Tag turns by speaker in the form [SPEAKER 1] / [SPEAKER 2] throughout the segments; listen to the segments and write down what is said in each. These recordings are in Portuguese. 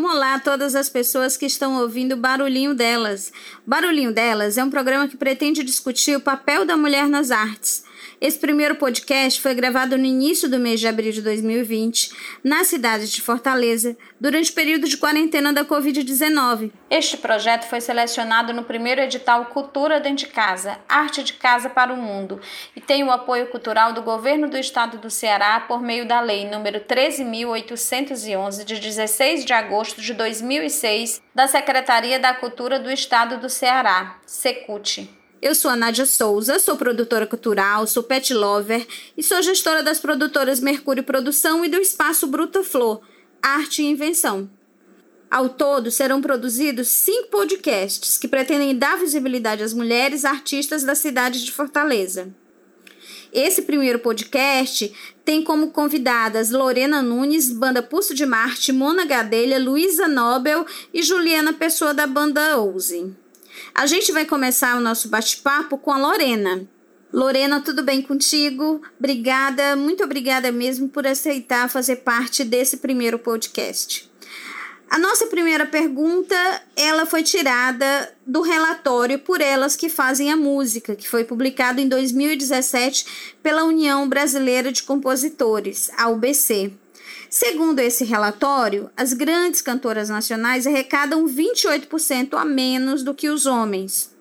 [SPEAKER 1] Olá todas as pessoas que estão ouvindo o Barulhinho Delas. Barulhinho Delas é um programa que pretende discutir o papel da mulher nas artes. Esse primeiro podcast foi gravado no início do mês de abril de 2020, na cidade de Fortaleza, durante o período de quarentena da Covid-19. Este projeto foi selecionado no primeiro edital Cultura Dentro de Casa, Arte de Casa para o Mundo, e tem o apoio cultural do Governo do Estado do Ceará por meio da Lei nº 13.811, de 16 de agosto de 2006, da Secretaria da Cultura do Estado do Ceará, Secult. Eu sou a Nádia Souza, sou produtora cultural, sou pet lover e sou gestora das produtoras Mercúrio Produção e do Espaço Bruta Flor, Arte e Invenção. Ao todo, serão produzidos cinco podcasts que pretendem dar visibilidade às mulheres artistas da cidade de Fortaleza. Esse primeiro podcast tem como convidadas Lorena Nunes, banda Pulso de Marte, Mona Gadelha, Luísa Nobel e Juliana Pessoa da banda Ouse. A gente vai começar o nosso bate-papo com a Lorena. Lorena, tudo bem contigo? Obrigada, muito obrigada mesmo por aceitar fazer parte desse primeiro podcast. A nossa primeira pergunta, ela foi tirada do relatório Por Elas que Fazem a Música, que foi publicado em 2017 pela União Brasileira de Compositores, a UBC. Segundo esse relatório, as grandes cantoras nacionais arrecadam 28% a menos do que os homens.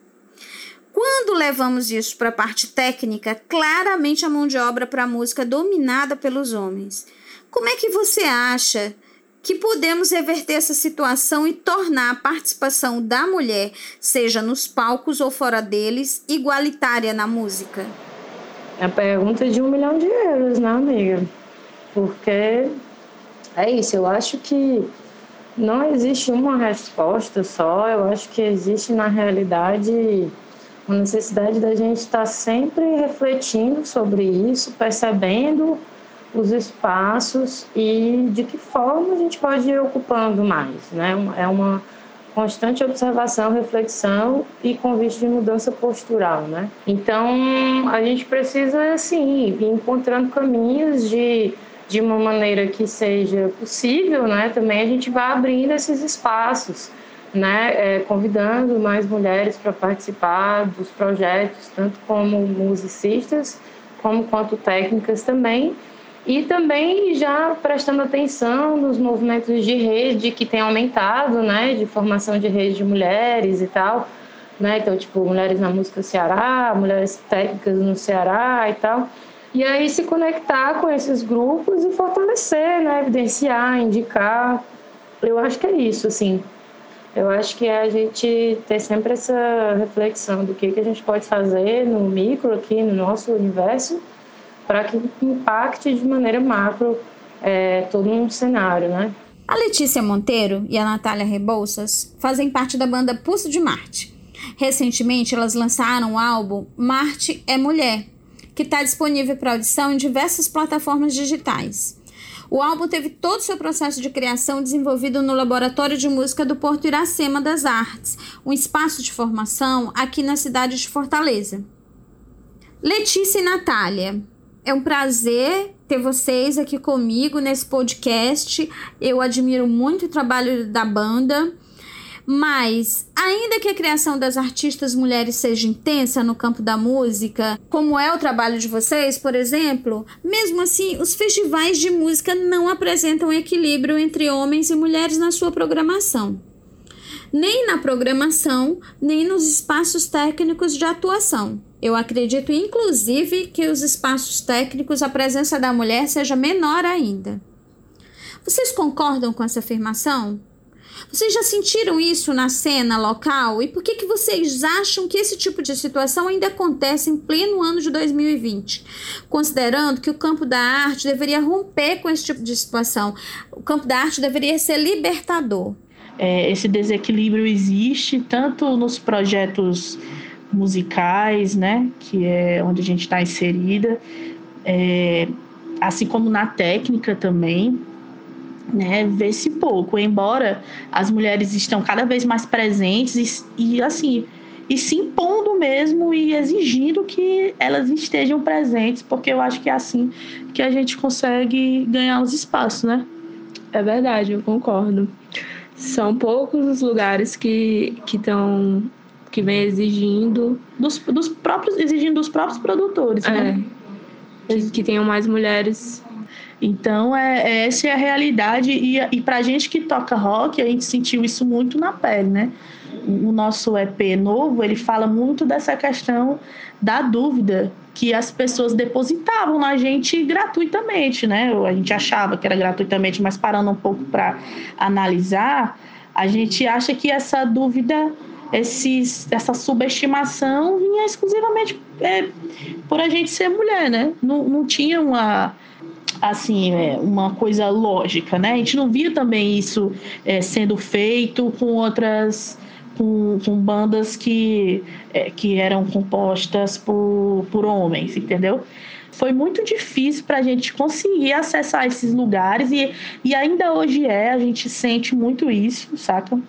[SPEAKER 1] Quando levamos isso para a parte técnica, claramente a mão de obra para a música é dominada pelos homens. Como é que você acha que podemos reverter essa situação e tornar a participação da mulher, seja nos palcos ou fora deles, igualitária na música?
[SPEAKER 2] É a pergunta de um milhão de euros, né, amiga? Porque é isso, eu acho que não existe uma resposta só, eu acho que existe na realidade a necessidade da gente estar sempre refletindo sobre isso, percebendo os espaços e de que forma a gente pode ir ocupando mais, né? É uma constante observação, reflexão e convite de mudança postural, né? Então, a gente precisa, assim, ir encontrando caminhos de de uma maneira que seja possível, né, também a gente vai abrindo esses espaços, né, é, convidando mais mulheres para participar dos projetos, tanto como musicistas, como quanto técnicas também, e também já prestando atenção nos movimentos de rede que tem aumentado, né, de formação de rede de mulheres e tal, né, então tipo mulheres na música Ceará, mulheres técnicas no Ceará e tal. E aí se conectar com esses grupos e fortalecer, né? evidenciar, indicar. Eu acho que é isso, assim. Eu acho que é a gente ter sempre essa reflexão do que, que a gente pode fazer no micro aqui, no nosso universo, para que impacte de maneira macro é, todo um cenário, né?
[SPEAKER 1] A Letícia Monteiro e a Natália Rebouças fazem parte da banda Pulso de Marte. Recentemente, elas lançaram o álbum Marte é Mulher, que está disponível para audição em diversas plataformas digitais. O álbum teve todo o seu processo de criação desenvolvido no Laboratório de Música do Porto Iracema das Artes, um espaço de formação aqui na cidade de Fortaleza. Letícia e Natália, é um prazer ter vocês aqui comigo nesse podcast. Eu admiro muito o trabalho da banda. Mas, ainda que a criação das artistas mulheres seja intensa no campo da música, como é o trabalho de vocês, por exemplo, mesmo assim, os festivais de música não apresentam equilíbrio entre homens e mulheres na sua programação. Nem na programação, nem nos espaços técnicos de atuação. Eu acredito, inclusive, que os espaços técnicos a presença da mulher seja menor ainda. Vocês concordam com essa afirmação? Vocês já sentiram isso na cena local? E por que, que vocês acham que esse tipo de situação ainda acontece em pleno ano de 2020? Considerando que o campo da arte deveria romper com esse tipo de situação, o campo da arte deveria ser libertador.
[SPEAKER 3] É, esse desequilíbrio existe tanto nos projetos musicais, né, que é onde a gente está inserida, é, assim como na técnica também né, vê-se pouco, embora as mulheres estão cada vez mais presentes e, e, assim e se impondo mesmo e exigindo que elas estejam presentes, porque eu acho que é assim que a gente consegue ganhar os espaços, né?
[SPEAKER 2] É verdade, eu concordo.
[SPEAKER 4] são poucos os lugares que estão que vem exigindo
[SPEAKER 3] dos, dos próprios exigindo dos próprios produtores,
[SPEAKER 4] é,
[SPEAKER 3] né?
[SPEAKER 4] Que, que tenham mais mulheres.
[SPEAKER 3] Então, é, é, essa é a realidade. E, e pra gente que toca rock, a gente sentiu isso muito na pele, né? O nosso EP novo, ele fala muito dessa questão da dúvida que as pessoas depositavam na gente gratuitamente, né? A gente achava que era gratuitamente, mas parando um pouco para analisar, a gente acha que essa dúvida esses, essa subestimação vinha exclusivamente é, por a gente ser mulher, né? Não, não tinha uma assim é, uma coisa lógica, né? A gente não via também isso é, sendo feito com outras com, com bandas que, é, que eram compostas por, por homens, entendeu? Foi muito difícil para a gente conseguir acessar esses lugares e, e ainda hoje é, a gente sente muito isso, saca?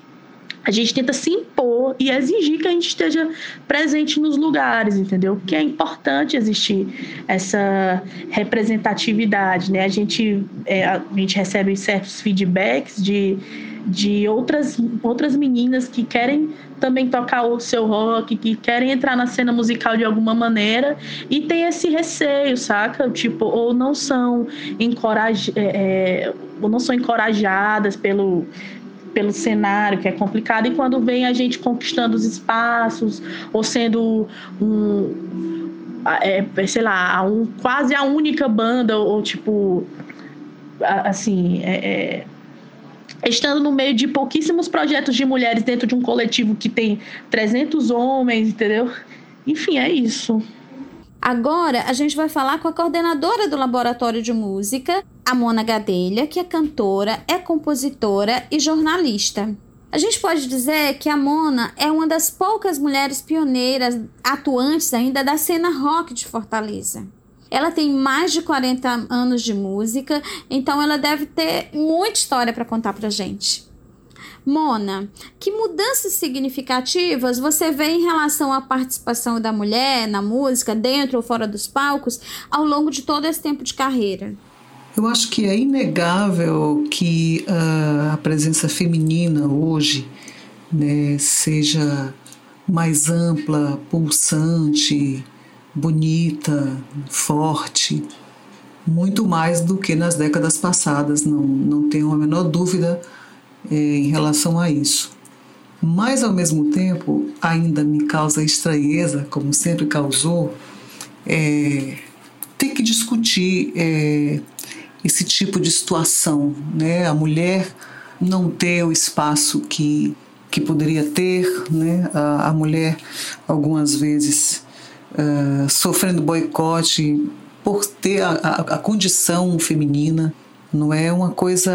[SPEAKER 3] A gente tenta se impor e exigir que a gente esteja presente nos lugares, entendeu? Porque é importante existir essa representatividade, né? A gente, é, a gente recebe certos feedbacks de, de outras, outras meninas que querem também tocar o seu rock, que querem entrar na cena musical de alguma maneira e tem esse receio, saca? Tipo, ou não são encoraj é, é, ou não são encorajadas pelo pelo cenário, que é complicado, e quando vem a gente conquistando os espaços, ou sendo um, é, sei lá, um, quase a única banda, ou, ou tipo, assim, é, é, estando no meio de pouquíssimos projetos de mulheres dentro de um coletivo que tem 300 homens, entendeu? Enfim, é isso.
[SPEAKER 1] Agora a gente vai falar com a coordenadora do Laboratório de Música, a Mona Gadelha, que é cantora, é compositora e jornalista. A gente pode dizer que a Mona é uma das poucas mulheres pioneiras atuantes ainda da cena rock de Fortaleza. Ela tem mais de 40 anos de música, então ela deve ter muita história para contar pra gente. Mona, que mudanças significativas você vê em relação à participação da mulher na música, dentro ou fora dos palcos, ao longo de todo esse tempo de carreira?
[SPEAKER 5] Eu acho que é inegável que uh, a presença feminina hoje né, seja mais ampla, pulsante, bonita, forte, muito mais do que nas décadas passadas, não, não tenho a menor dúvida é, em relação a isso. Mas, ao mesmo tempo, ainda me causa estranheza, como sempre causou, é, ter que discutir é, esse tipo de situação, né? A mulher não ter o espaço que, que poderia ter, né? A, a mulher, algumas vezes, uh, sofrendo boicote por ter a, a, a condição feminina, não é uma coisa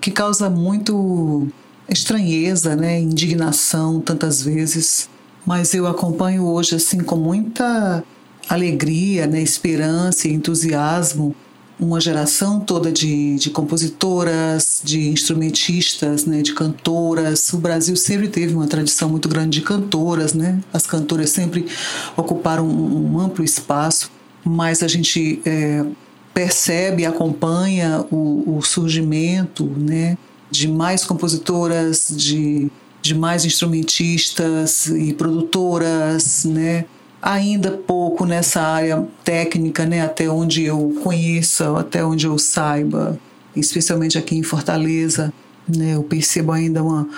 [SPEAKER 5] que causa muito estranheza, né, indignação tantas vezes, mas eu acompanho hoje assim com muita alegria, né, esperança e entusiasmo uma geração toda de, de compositoras, de instrumentistas, né, de cantoras. O Brasil sempre teve uma tradição muito grande de cantoras, né? As cantoras sempre ocuparam um, um amplo espaço, mas a gente é, percebe, acompanha o, o surgimento né, de mais compositoras, de, de mais instrumentistas e produtoras, né? ainda pouco nessa área técnica, né, até onde eu conheça, até onde eu saiba, especialmente aqui em Fortaleza, né, eu percebo ainda uma,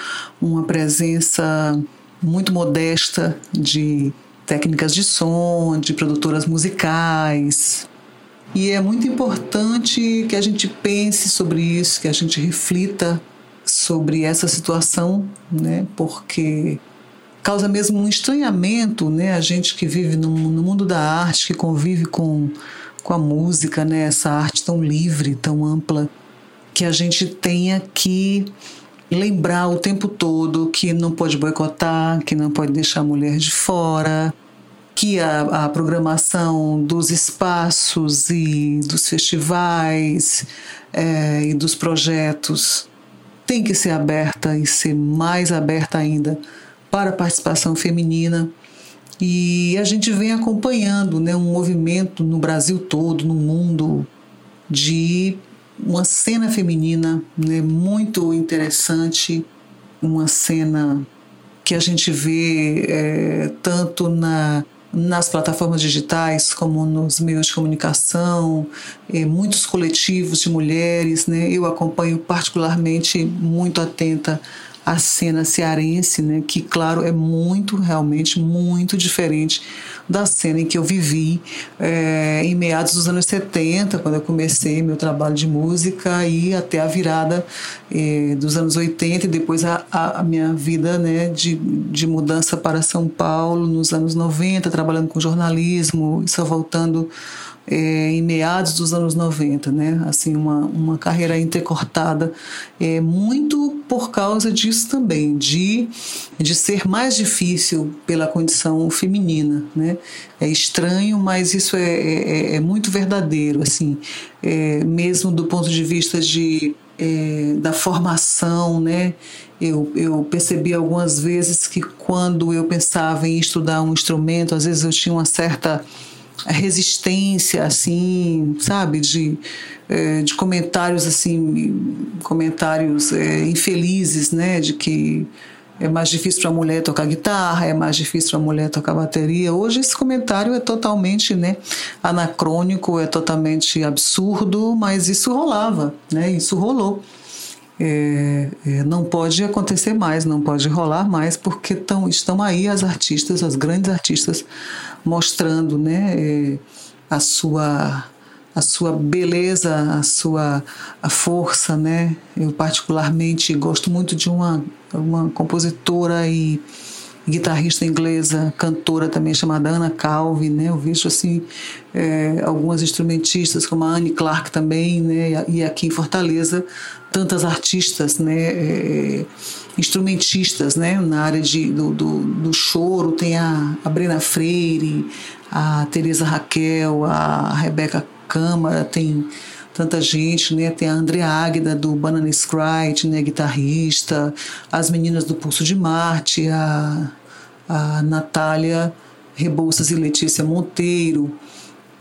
[SPEAKER 5] uma presença muito modesta de técnicas de som, de produtoras musicais, e é muito importante que a gente pense sobre isso, que a gente reflita sobre essa situação, né? Porque causa mesmo um estranhamento, né? A gente que vive no, no mundo da arte, que convive com, com a música, né? Essa arte tão livre, tão ampla, que a gente tenha que lembrar o tempo todo que não pode boicotar, que não pode deixar a mulher de fora, que a, a programação dos espaços e dos festivais é, e dos projetos tem que ser aberta e ser mais aberta ainda para a participação feminina. E a gente vem acompanhando né, um movimento no Brasil todo, no mundo, de uma cena feminina né, muito interessante, uma cena que a gente vê é, tanto na nas plataformas digitais, como nos meios de comunicação, eh, muitos coletivos de mulheres. Né? Eu acompanho particularmente muito atenta a cena cearense, né, que claro é muito, realmente muito diferente da cena em que eu vivi é, em meados dos anos 70, quando eu comecei meu trabalho de música e até a virada é, dos anos 80 e depois a, a, minha vida né, de, de mudança para São Paulo nos anos 90, trabalhando com jornalismo só voltando é, em meados dos anos 90, né? Assim, uma, uma carreira entrecortada, é, muito por causa disso também, de, de ser mais difícil pela condição feminina, né? É estranho, mas isso é, é, é muito verdadeiro, assim, é, mesmo do ponto de vista de, é, da formação, né? Eu, eu percebi algumas vezes que quando eu pensava em estudar um instrumento, às vezes eu tinha uma certa resistência, assim, sabe, de, é, de comentários assim, comentários é, infelizes, né, de que é mais difícil para a mulher tocar guitarra, é mais difícil para a mulher tocar bateria. Hoje esse comentário é totalmente, né, anacrônico, é totalmente absurdo, mas isso rolava, né, isso rolou. É, é, não pode acontecer mais, não pode rolar mais, porque tão, estão aí as artistas, as grandes artistas, mostrando né, é, a, sua, a sua beleza, a sua a força. Né? Eu, particularmente, gosto muito de uma, uma compositora e guitarrista inglesa, cantora também chamada Anna Calvi, né? Eu vejo assim é, algumas instrumentistas como a Anne Clark também, né? E aqui em Fortaleza tantas artistas, né? É, instrumentistas, né? Na área de, do, do, do choro tem a, a Brena Freire, a Teresa Raquel, a Rebeca Câmara, tem tanta gente, né? Tem a Andrea Águida do Banana Sprite, né? Guitarrista, as meninas do Pulso de Marte, a, a Natália Rebouças e Letícia Monteiro,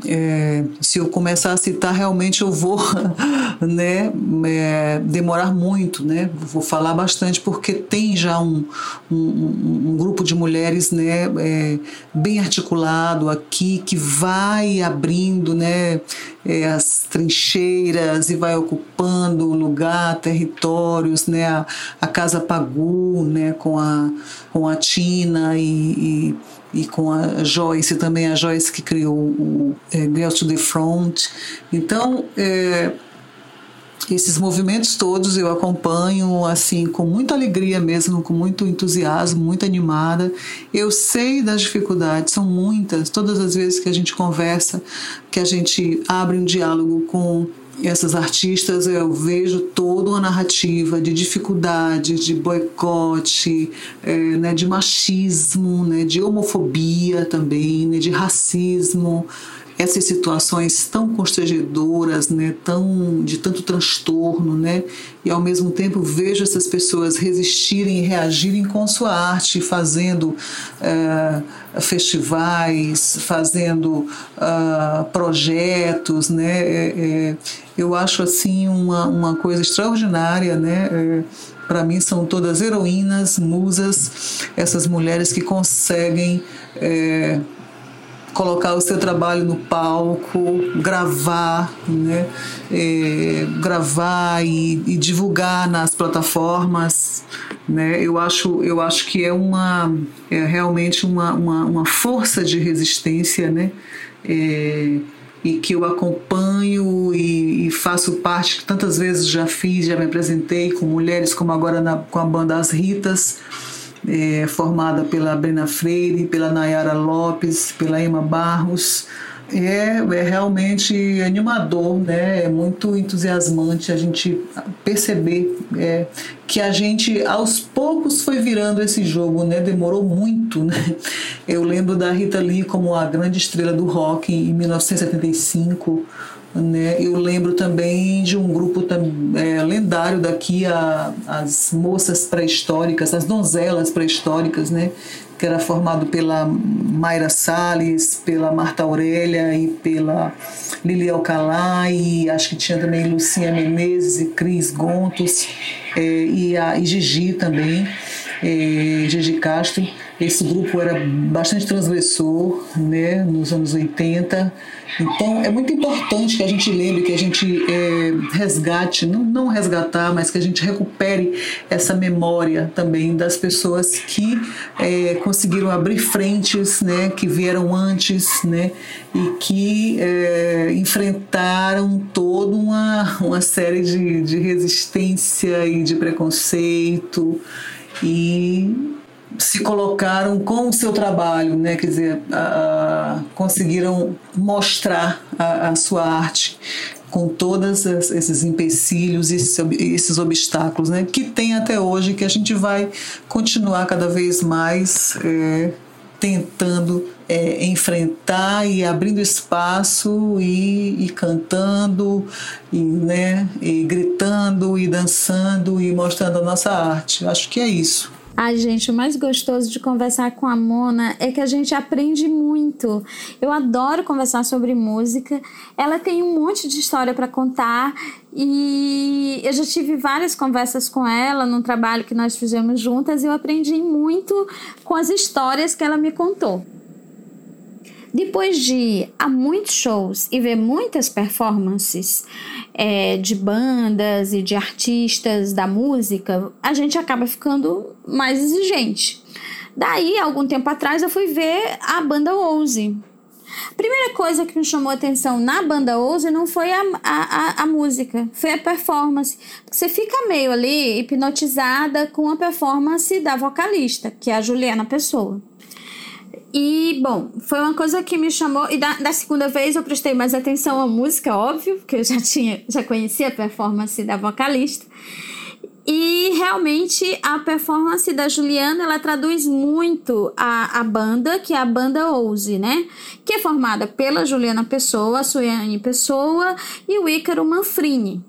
[SPEAKER 5] é, se eu começar a citar, realmente eu vou né, é, demorar muito, né? Vou falar bastante porque tem já um, um, um grupo de mulheres né, é, bem articulado aqui que vai abrindo né, é, as trincheiras e vai ocupando lugar, territórios, né? A, a Casa Pagu, né, com a, com a Tina e, e e com a Joyce também, a Joyce que criou o é, Girls to the Front. Então, é, esses movimentos todos eu acompanho assim com muita alegria mesmo, com muito entusiasmo, muito animada. Eu sei das dificuldades, são muitas. Todas as vezes que a gente conversa, que a gente abre um diálogo com essas artistas eu vejo toda uma narrativa de dificuldade, de boicote, é, né, de machismo, né, de homofobia também, né, de racismo essas situações tão constrangedoras, né, tão de tanto transtorno, né, e ao mesmo tempo vejo essas pessoas resistirem e reagirem com sua arte, fazendo uh, festivais, fazendo uh, projetos, né, é, é, eu acho assim uma, uma coisa extraordinária, né, é, para mim são todas heroínas, musas, essas mulheres que conseguem colocar o seu trabalho no palco, gravar, né? É, gravar e, e, divulgar nas plataformas, né? Eu acho, eu acho que é uma é realmente uma, uma, uma força de resistência, né? É, e que eu acompanho e, e, faço parte, tantas vezes já fiz, já me apresentei com mulheres, como agora na, com a banda As Ritas, é, formada pela Brena Freire, pela Nayara Lopes, pela Emma Barros. É, é realmente animador, né? é muito entusiasmante a gente perceber é, que a gente aos poucos foi virando esse jogo, né? demorou muito. Né? Eu lembro da Rita Lee como a grande estrela do rock em 1975 Né? Eu lembro também de um grupo é, lendário daqui, a, as moças pré-históricas, as donzelas pré-históricas, né? que era formado pela Mayra Salles, pela Marta Aurélia e pela Lili Alcalá, e acho que tinha também Lucinha Menezes e Cris Gontos, é, e a e Gigi também, é, Gigi Castro. Esse grupo era bastante transgressor né, nos anos 80. Então é muito importante que a gente lembre, que a gente é, resgate, não, não resgatar, mas que a gente recupere essa memória também das pessoas que é, conseguiram abrir frentes, né, que vieram antes, né, e que é, enfrentaram toda uma, uma série de, de resistência e de preconceito e se colocaram com o seu trabalho, né? quer dizer, a, a, conseguiram mostrar a, a, sua arte com todos esses empecilhos e esses, obstáculos né? que tem até hoje, que a gente vai continuar cada vez mais é, tentando é, enfrentar e abrindo espaço e, e cantando e, né, e gritando e dançando e mostrando a nossa arte. Acho que é isso.
[SPEAKER 1] Ai, gente, o mais gostoso de conversar com a Mona é que a gente aprende muito. Eu adoro conversar sobre música. Ela tem um monte de história para contar e eu já tive várias conversas com ela num trabalho que nós fizemos juntas e eu aprendi muito com as histórias que ela me contou. Depois de ir a muitos shows e ver muitas performances é, de bandas e de artistas da música, a gente acaba ficando mais exigente. Daí, algum tempo atrás, eu fui ver a banda Ouse. Primeira coisa que me chamou a atenção na banda Ouse não foi a, a, a música, foi a performance. Você fica meio ali hipnotizada com a performance da vocalista, que é a Juliana Pessoa. E, bom, foi uma coisa que me chamou. E da, da, segunda vez eu prestei mais atenção à música, óbvio, porque eu já tinha, já conhecia a performance da vocalista. E realmente a performance da Juliana ela traduz muito a, a banda, que é a banda Ouse, né? Que é formada pela Juliana Pessoa, Suiane Pessoa e o Ícaro Manfrini.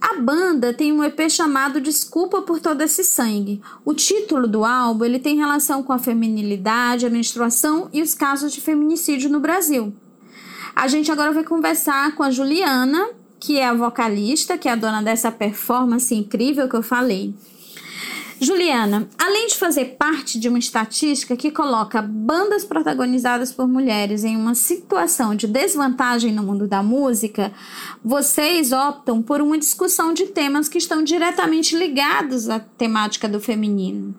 [SPEAKER 1] A banda tem um EP chamado Desculpa por Todo Esse Sangue. O título do álbum ele tem relação com a feminilidade, a menstruação e os casos de feminicídio no Brasil. A gente agora vai conversar com a Juliana, que é a vocalista, que é a dona dessa performance incrível que eu falei. Juliana, além de fazer parte de uma estatística que coloca bandas protagonizadas por mulheres em uma situação de desvantagem no mundo da música, vocês optam por uma discussão de temas que estão diretamente ligados à temática do feminino.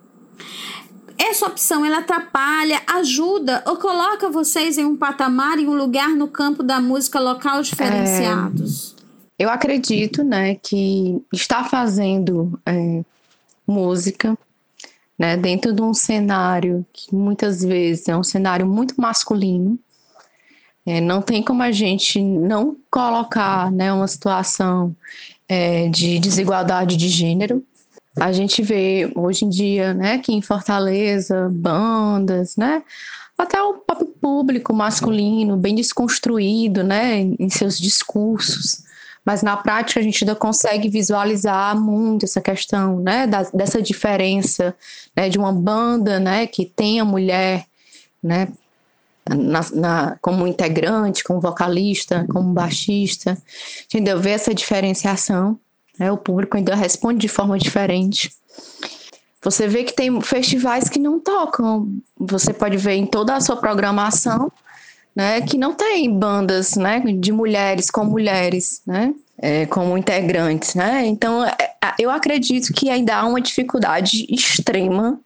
[SPEAKER 1] Essa opção ela atrapalha, ajuda ou coloca vocês em um patamar, em um lugar no campo da música local diferenciados?
[SPEAKER 4] É, eu acredito, né, que está fazendo é, música, né, dentro de um cenário que muitas vezes é um cenário muito masculino. É, não tem como a gente não colocar né, uma situação é, de desigualdade de gênero. A gente vê hoje em dia né, que em Fortaleza, bandas, né, até o próprio público masculino bem desconstruído né, em seus discursos mas na prática a gente ainda consegue visualizar muito essa questão, né, da, dessa diferença, né, de uma banda, né, que tem a mulher, né, na, na, como integrante, como vocalista, como baixista, entendeu? Ver essa diferenciação, né, o público ainda responde de forma diferente. Você vê que tem festivais que não tocam, você pode ver em toda a sua programação, né, que não tem bandas, né, de mulheres com mulheres, né, é, como integrantes, né. Então, é, eu acredito que ainda há uma dificuldade extrema.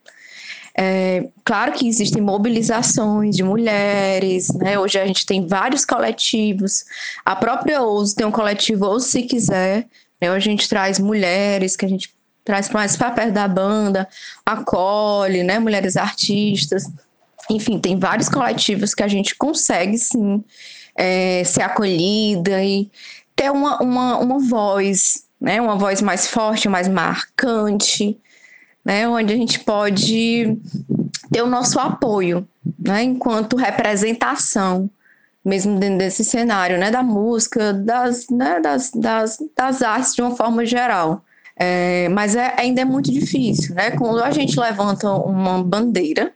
[SPEAKER 4] É, claro que existem mobilizações de mulheres, né. Hoje a gente tem vários coletivos. A própria Ouso tem um coletivo Ouso Se Quiser, né, a gente traz mulheres que a gente traz mais para perto da banda, acolhe, né, mulheres artistas. Enfim, tem vários coletivos que a gente consegue sim é, ser acolhida e ter uma, uma, uma voz, né? Uma voz mais forte, mais marcante, né? Onde a gente pode ter o nosso apoio, né? Enquanto representação mesmo dentro desse cenário, né, da música, das, né, das, das, das artes de uma forma geral. É, mas é, ainda é muito difícil, né? Quando a gente levanta uma bandeira,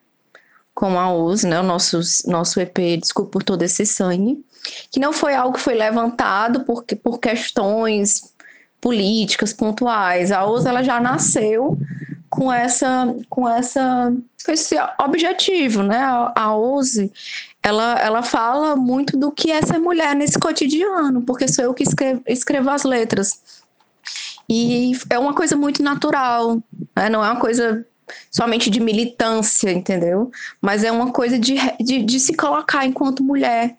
[SPEAKER 4] como a OUS, né, o nosso, nosso EP Desculpa por Todo Esse Sangue, que não foi algo que foi levantado por, por questões políticas pontuais. A OUS ela já nasceu com essa com essa com esse objetivo, né? A, a OUS ela, ela fala muito do que é ser mulher nesse cotidiano, porque sou eu que escrevo, escrevo as letras. E é uma coisa muito natural, né? não é uma coisa somente de militância, entendeu? Mas é uma coisa de, de, de se colocar enquanto mulher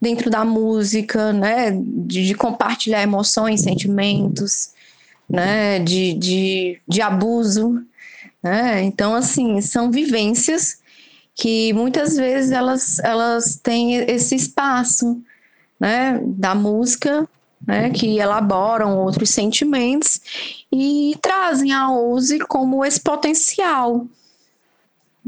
[SPEAKER 4] dentro da música, né? De, de compartilhar emoções, sentimentos, né? De, de, de abuso, né? Então, assim, são vivências que muitas vezes elas, elas têm esse espaço, né? Da música né, que elaboram outros sentimentos e trazem a Ouse como esse potencial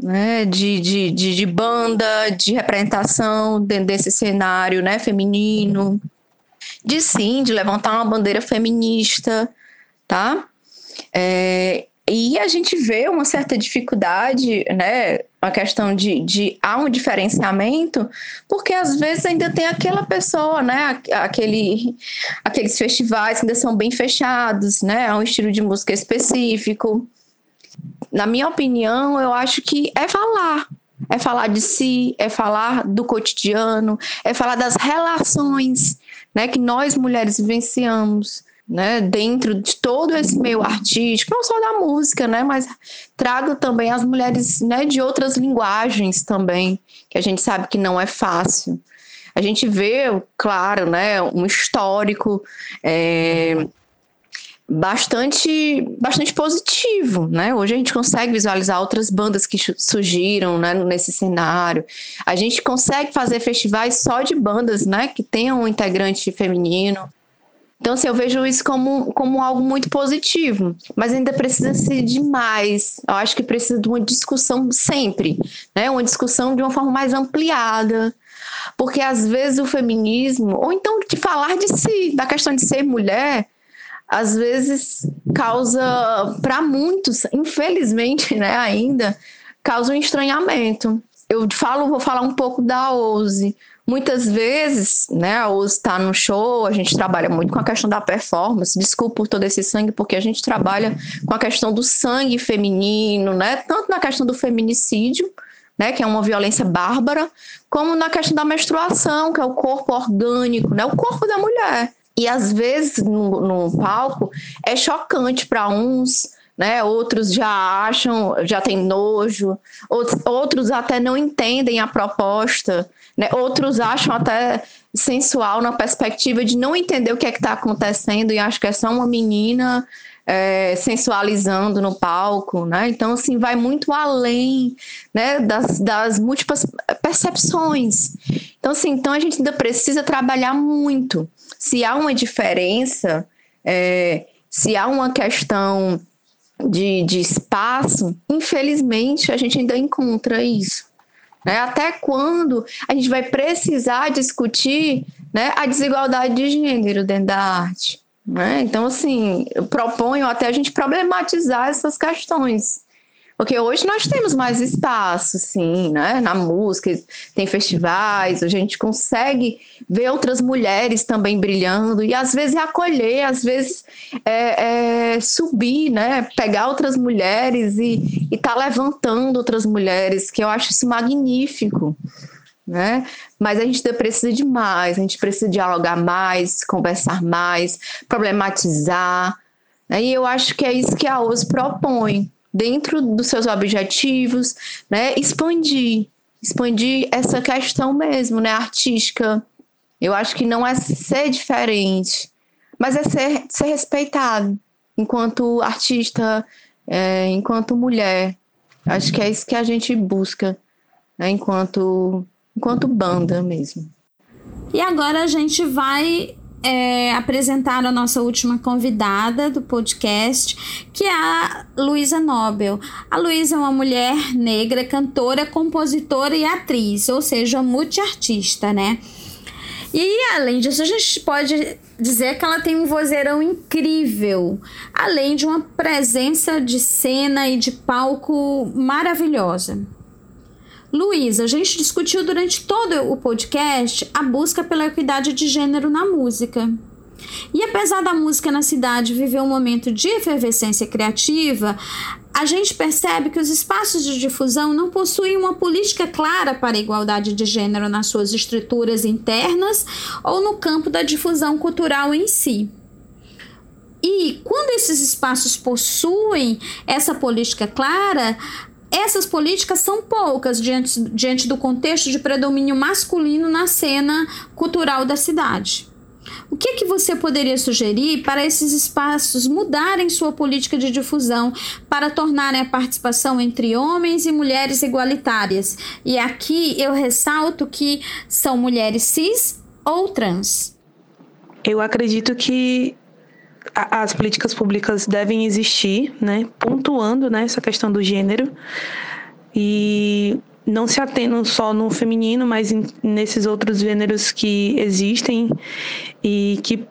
[SPEAKER 4] né, de, de, de, de, banda, de representação dentro desse cenário né, feminino, de sim, de levantar uma bandeira feminista, tá? É, e a gente vê uma certa dificuldade, né? A questão de, de há um diferenciamento, porque às vezes ainda tem aquela pessoa, né? Aquele, aqueles festivais que ainda são bem fechados, né? É um estilo de música específico. Na minha opinião, eu acho que é falar, é falar de si, é falar do cotidiano, é falar das relações né, que nós mulheres vivenciamos né, dentro de todo esse meio artístico, não só da música, né, mas trago também as mulheres, né, de outras linguagens também, que a gente sabe que não é fácil. A gente vê, claro, né, um histórico é, bastante, bastante positivo, né? Hoje a gente consegue visualizar outras bandas que surgiram, né, nesse cenário. A gente consegue fazer festivais só de bandas, né, que tenham um integrante feminino. Então, assim, eu vejo isso como, como algo muito positivo, mas ainda precisa ser demais. Eu acho que precisa de uma discussão sempre, né? Uma discussão de uma forma mais ampliada, porque às vezes o feminismo, ou então de falar de si, da questão de ser mulher, às vezes causa, para muitos, infelizmente, né, ainda, causa um estranhamento. Eu falo, vou falar um pouco da Ouse. Muitas vezes, né, Ouse está no show, a gente trabalha muito com a questão da performance. Desculpa por todo esse sangue, porque a gente trabalha com a questão do sangue feminino, né, tanto na questão do feminicídio, né, que é uma violência bárbara, como na questão da menstruação, que é o corpo orgânico, né, o corpo da mulher. E às vezes no, no palco é chocante para uns, né? Outros já acham, já tem nojo, outros, outros até não entendem a proposta, né? Outros acham até sensual na perspectiva de não entender o que é que está acontecendo e acho que é só uma menina é, sensualizando no palco, né? Então, assim, vai muito além né, das, das múltiplas percepções. Então, assim, então a gente ainda precisa trabalhar muito. Se há uma diferença, é, se há uma questão de, de espaço, infelizmente a gente ainda encontra isso. Né? Até quando a gente vai precisar discutir né, a desigualdade de gênero dentro da arte? Né? Então, assim, eu proponho até a gente problematizar essas questões. Porque hoje nós temos mais espaço, sim, né? Na música, tem festivais, a gente consegue ver outras mulheres também brilhando e às vezes acolher, às vezes é, é, subir, né? Pegar outras mulheres e estar tá levantando outras mulheres, que eu acho isso magnífico. Né? Mas a gente precisa de mais, a gente precisa dialogar mais, conversar mais, problematizar. Né? E eu acho que é isso que a OS propõe dentro dos seus objetivos, né, expandir, expandir essa questão mesmo, né, artística. Eu acho que não é ser diferente, mas é ser, ser respeitado enquanto artista, é, enquanto mulher. Acho que é isso que a gente busca, né, enquanto, enquanto banda mesmo.
[SPEAKER 1] E agora a gente vai é, apresentar a nossa última convidada do podcast, que é a Luísa Nobel. A Luísa é uma mulher negra, cantora, compositora e atriz, ou seja, multiartista, né? E além disso, a gente pode dizer que ela tem um vozeirão incrível, além de uma presença de cena e de palco maravilhosa. Luísa, a gente discutiu durante todo o podcast a busca pela equidade de gênero na música. E apesar da música na cidade viver um momento de efervescência criativa, a gente percebe que os espaços de difusão não possuem uma política clara para a igualdade de gênero nas suas estruturas internas ou no campo da difusão cultural em si. E quando esses espaços possuem essa política clara, essas políticas são poucas diante, diante do contexto de predomínio masculino na cena cultural da cidade. O que, que você poderia sugerir para esses espaços mudarem sua política de difusão para tornarem a participação entre homens e mulheres igualitárias? E aqui eu ressalto que são mulheres cis ou trans.
[SPEAKER 3] Eu acredito que as políticas públicas devem existir, né, pontuando né, essa questão do gênero. E não se atendo só no feminino, mas em, nesses outros gêneros que existem e que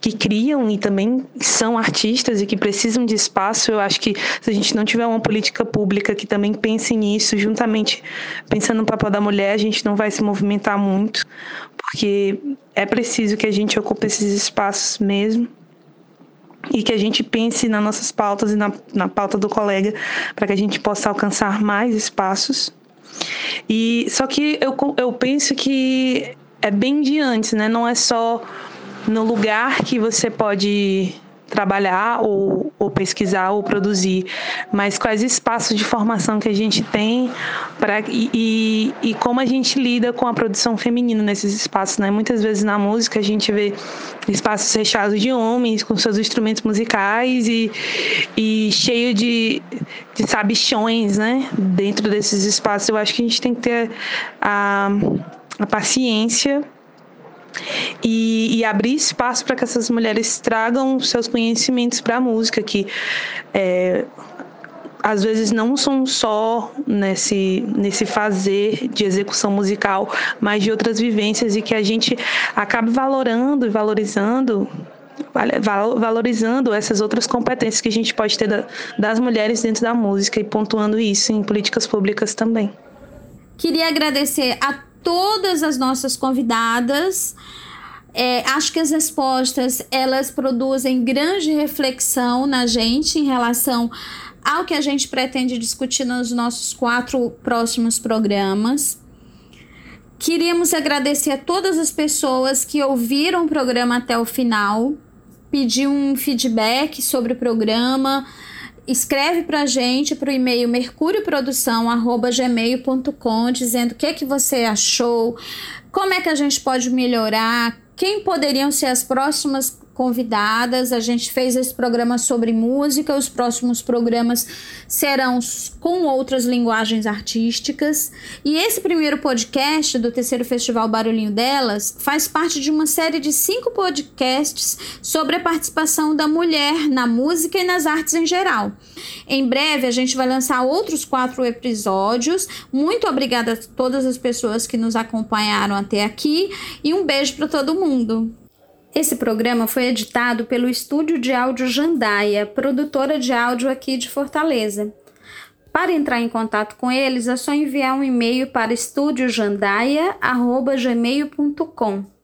[SPEAKER 3] que criam e também são artistas e que precisam de espaço, eu acho que se a gente não tiver uma política pública que também pense nisso, juntamente pensando no papel da mulher, a gente não vai se movimentar muito, porque é preciso que a gente ocupe esses espaços mesmo e que a gente pense nas nossas pautas e na, na pauta do colega para que a gente possa alcançar mais espaços. E só que eu, eu penso que é bem de antes, né? Não é só no lugar que você pode trabalhar ou, ou, pesquisar ou produzir, mas quais espaços de formação que a gente tem para e, e, e, como a gente lida com a produção feminina nesses espaços, né? Muitas vezes na música a gente vê espaços fechados de homens com seus instrumentos musicais e, e cheio de, de sabichões, né? Dentro desses espaços, eu acho que a gente tem que ter a, a paciência e, e abrir espaço para que essas mulheres tragam seus conhecimentos para a música, que é, às vezes não são só nesse, nesse fazer de execução musical, mas de outras vivências e que a gente acabe valorando e valorizando valorizando essas outras competências que a gente pode ter das mulheres dentro da música e pontuando isso em políticas públicas também.
[SPEAKER 1] Queria agradecer a todas as nossas convidadas. É, acho que as respostas elas produzem grande reflexão na gente em relação ao que a gente pretende discutir nos nossos quatro próximos programas. Queríamos agradecer a todas as pessoas que ouviram o programa até o final, pedir um feedback sobre o programa, escreve para a gente para o e-mail mercurioprodução@gmail.com dizendo o que é que você achou, como é que a gente pode melhorar, quem poderiam ser as próximas convidadas. A gente fez esse programa sobre música, os próximos programas serão com outras linguagens artísticas. E esse primeiro podcast do terceiro Festival Barulhinho Delas faz parte de uma série de cinco podcasts sobre a participação da mulher na música e nas artes em geral. Em breve a gente vai lançar outros quatro episódios. Muito obrigada a todas as pessoas que nos acompanharam até aqui e um beijo para todo mundo. Esse programa foi editado pelo Estúdio de Áudio Jandaia, produtora de áudio aqui de Fortaleza. Para entrar em contato com eles, é só enviar um e-mail para estudiojandaia.gmail.com.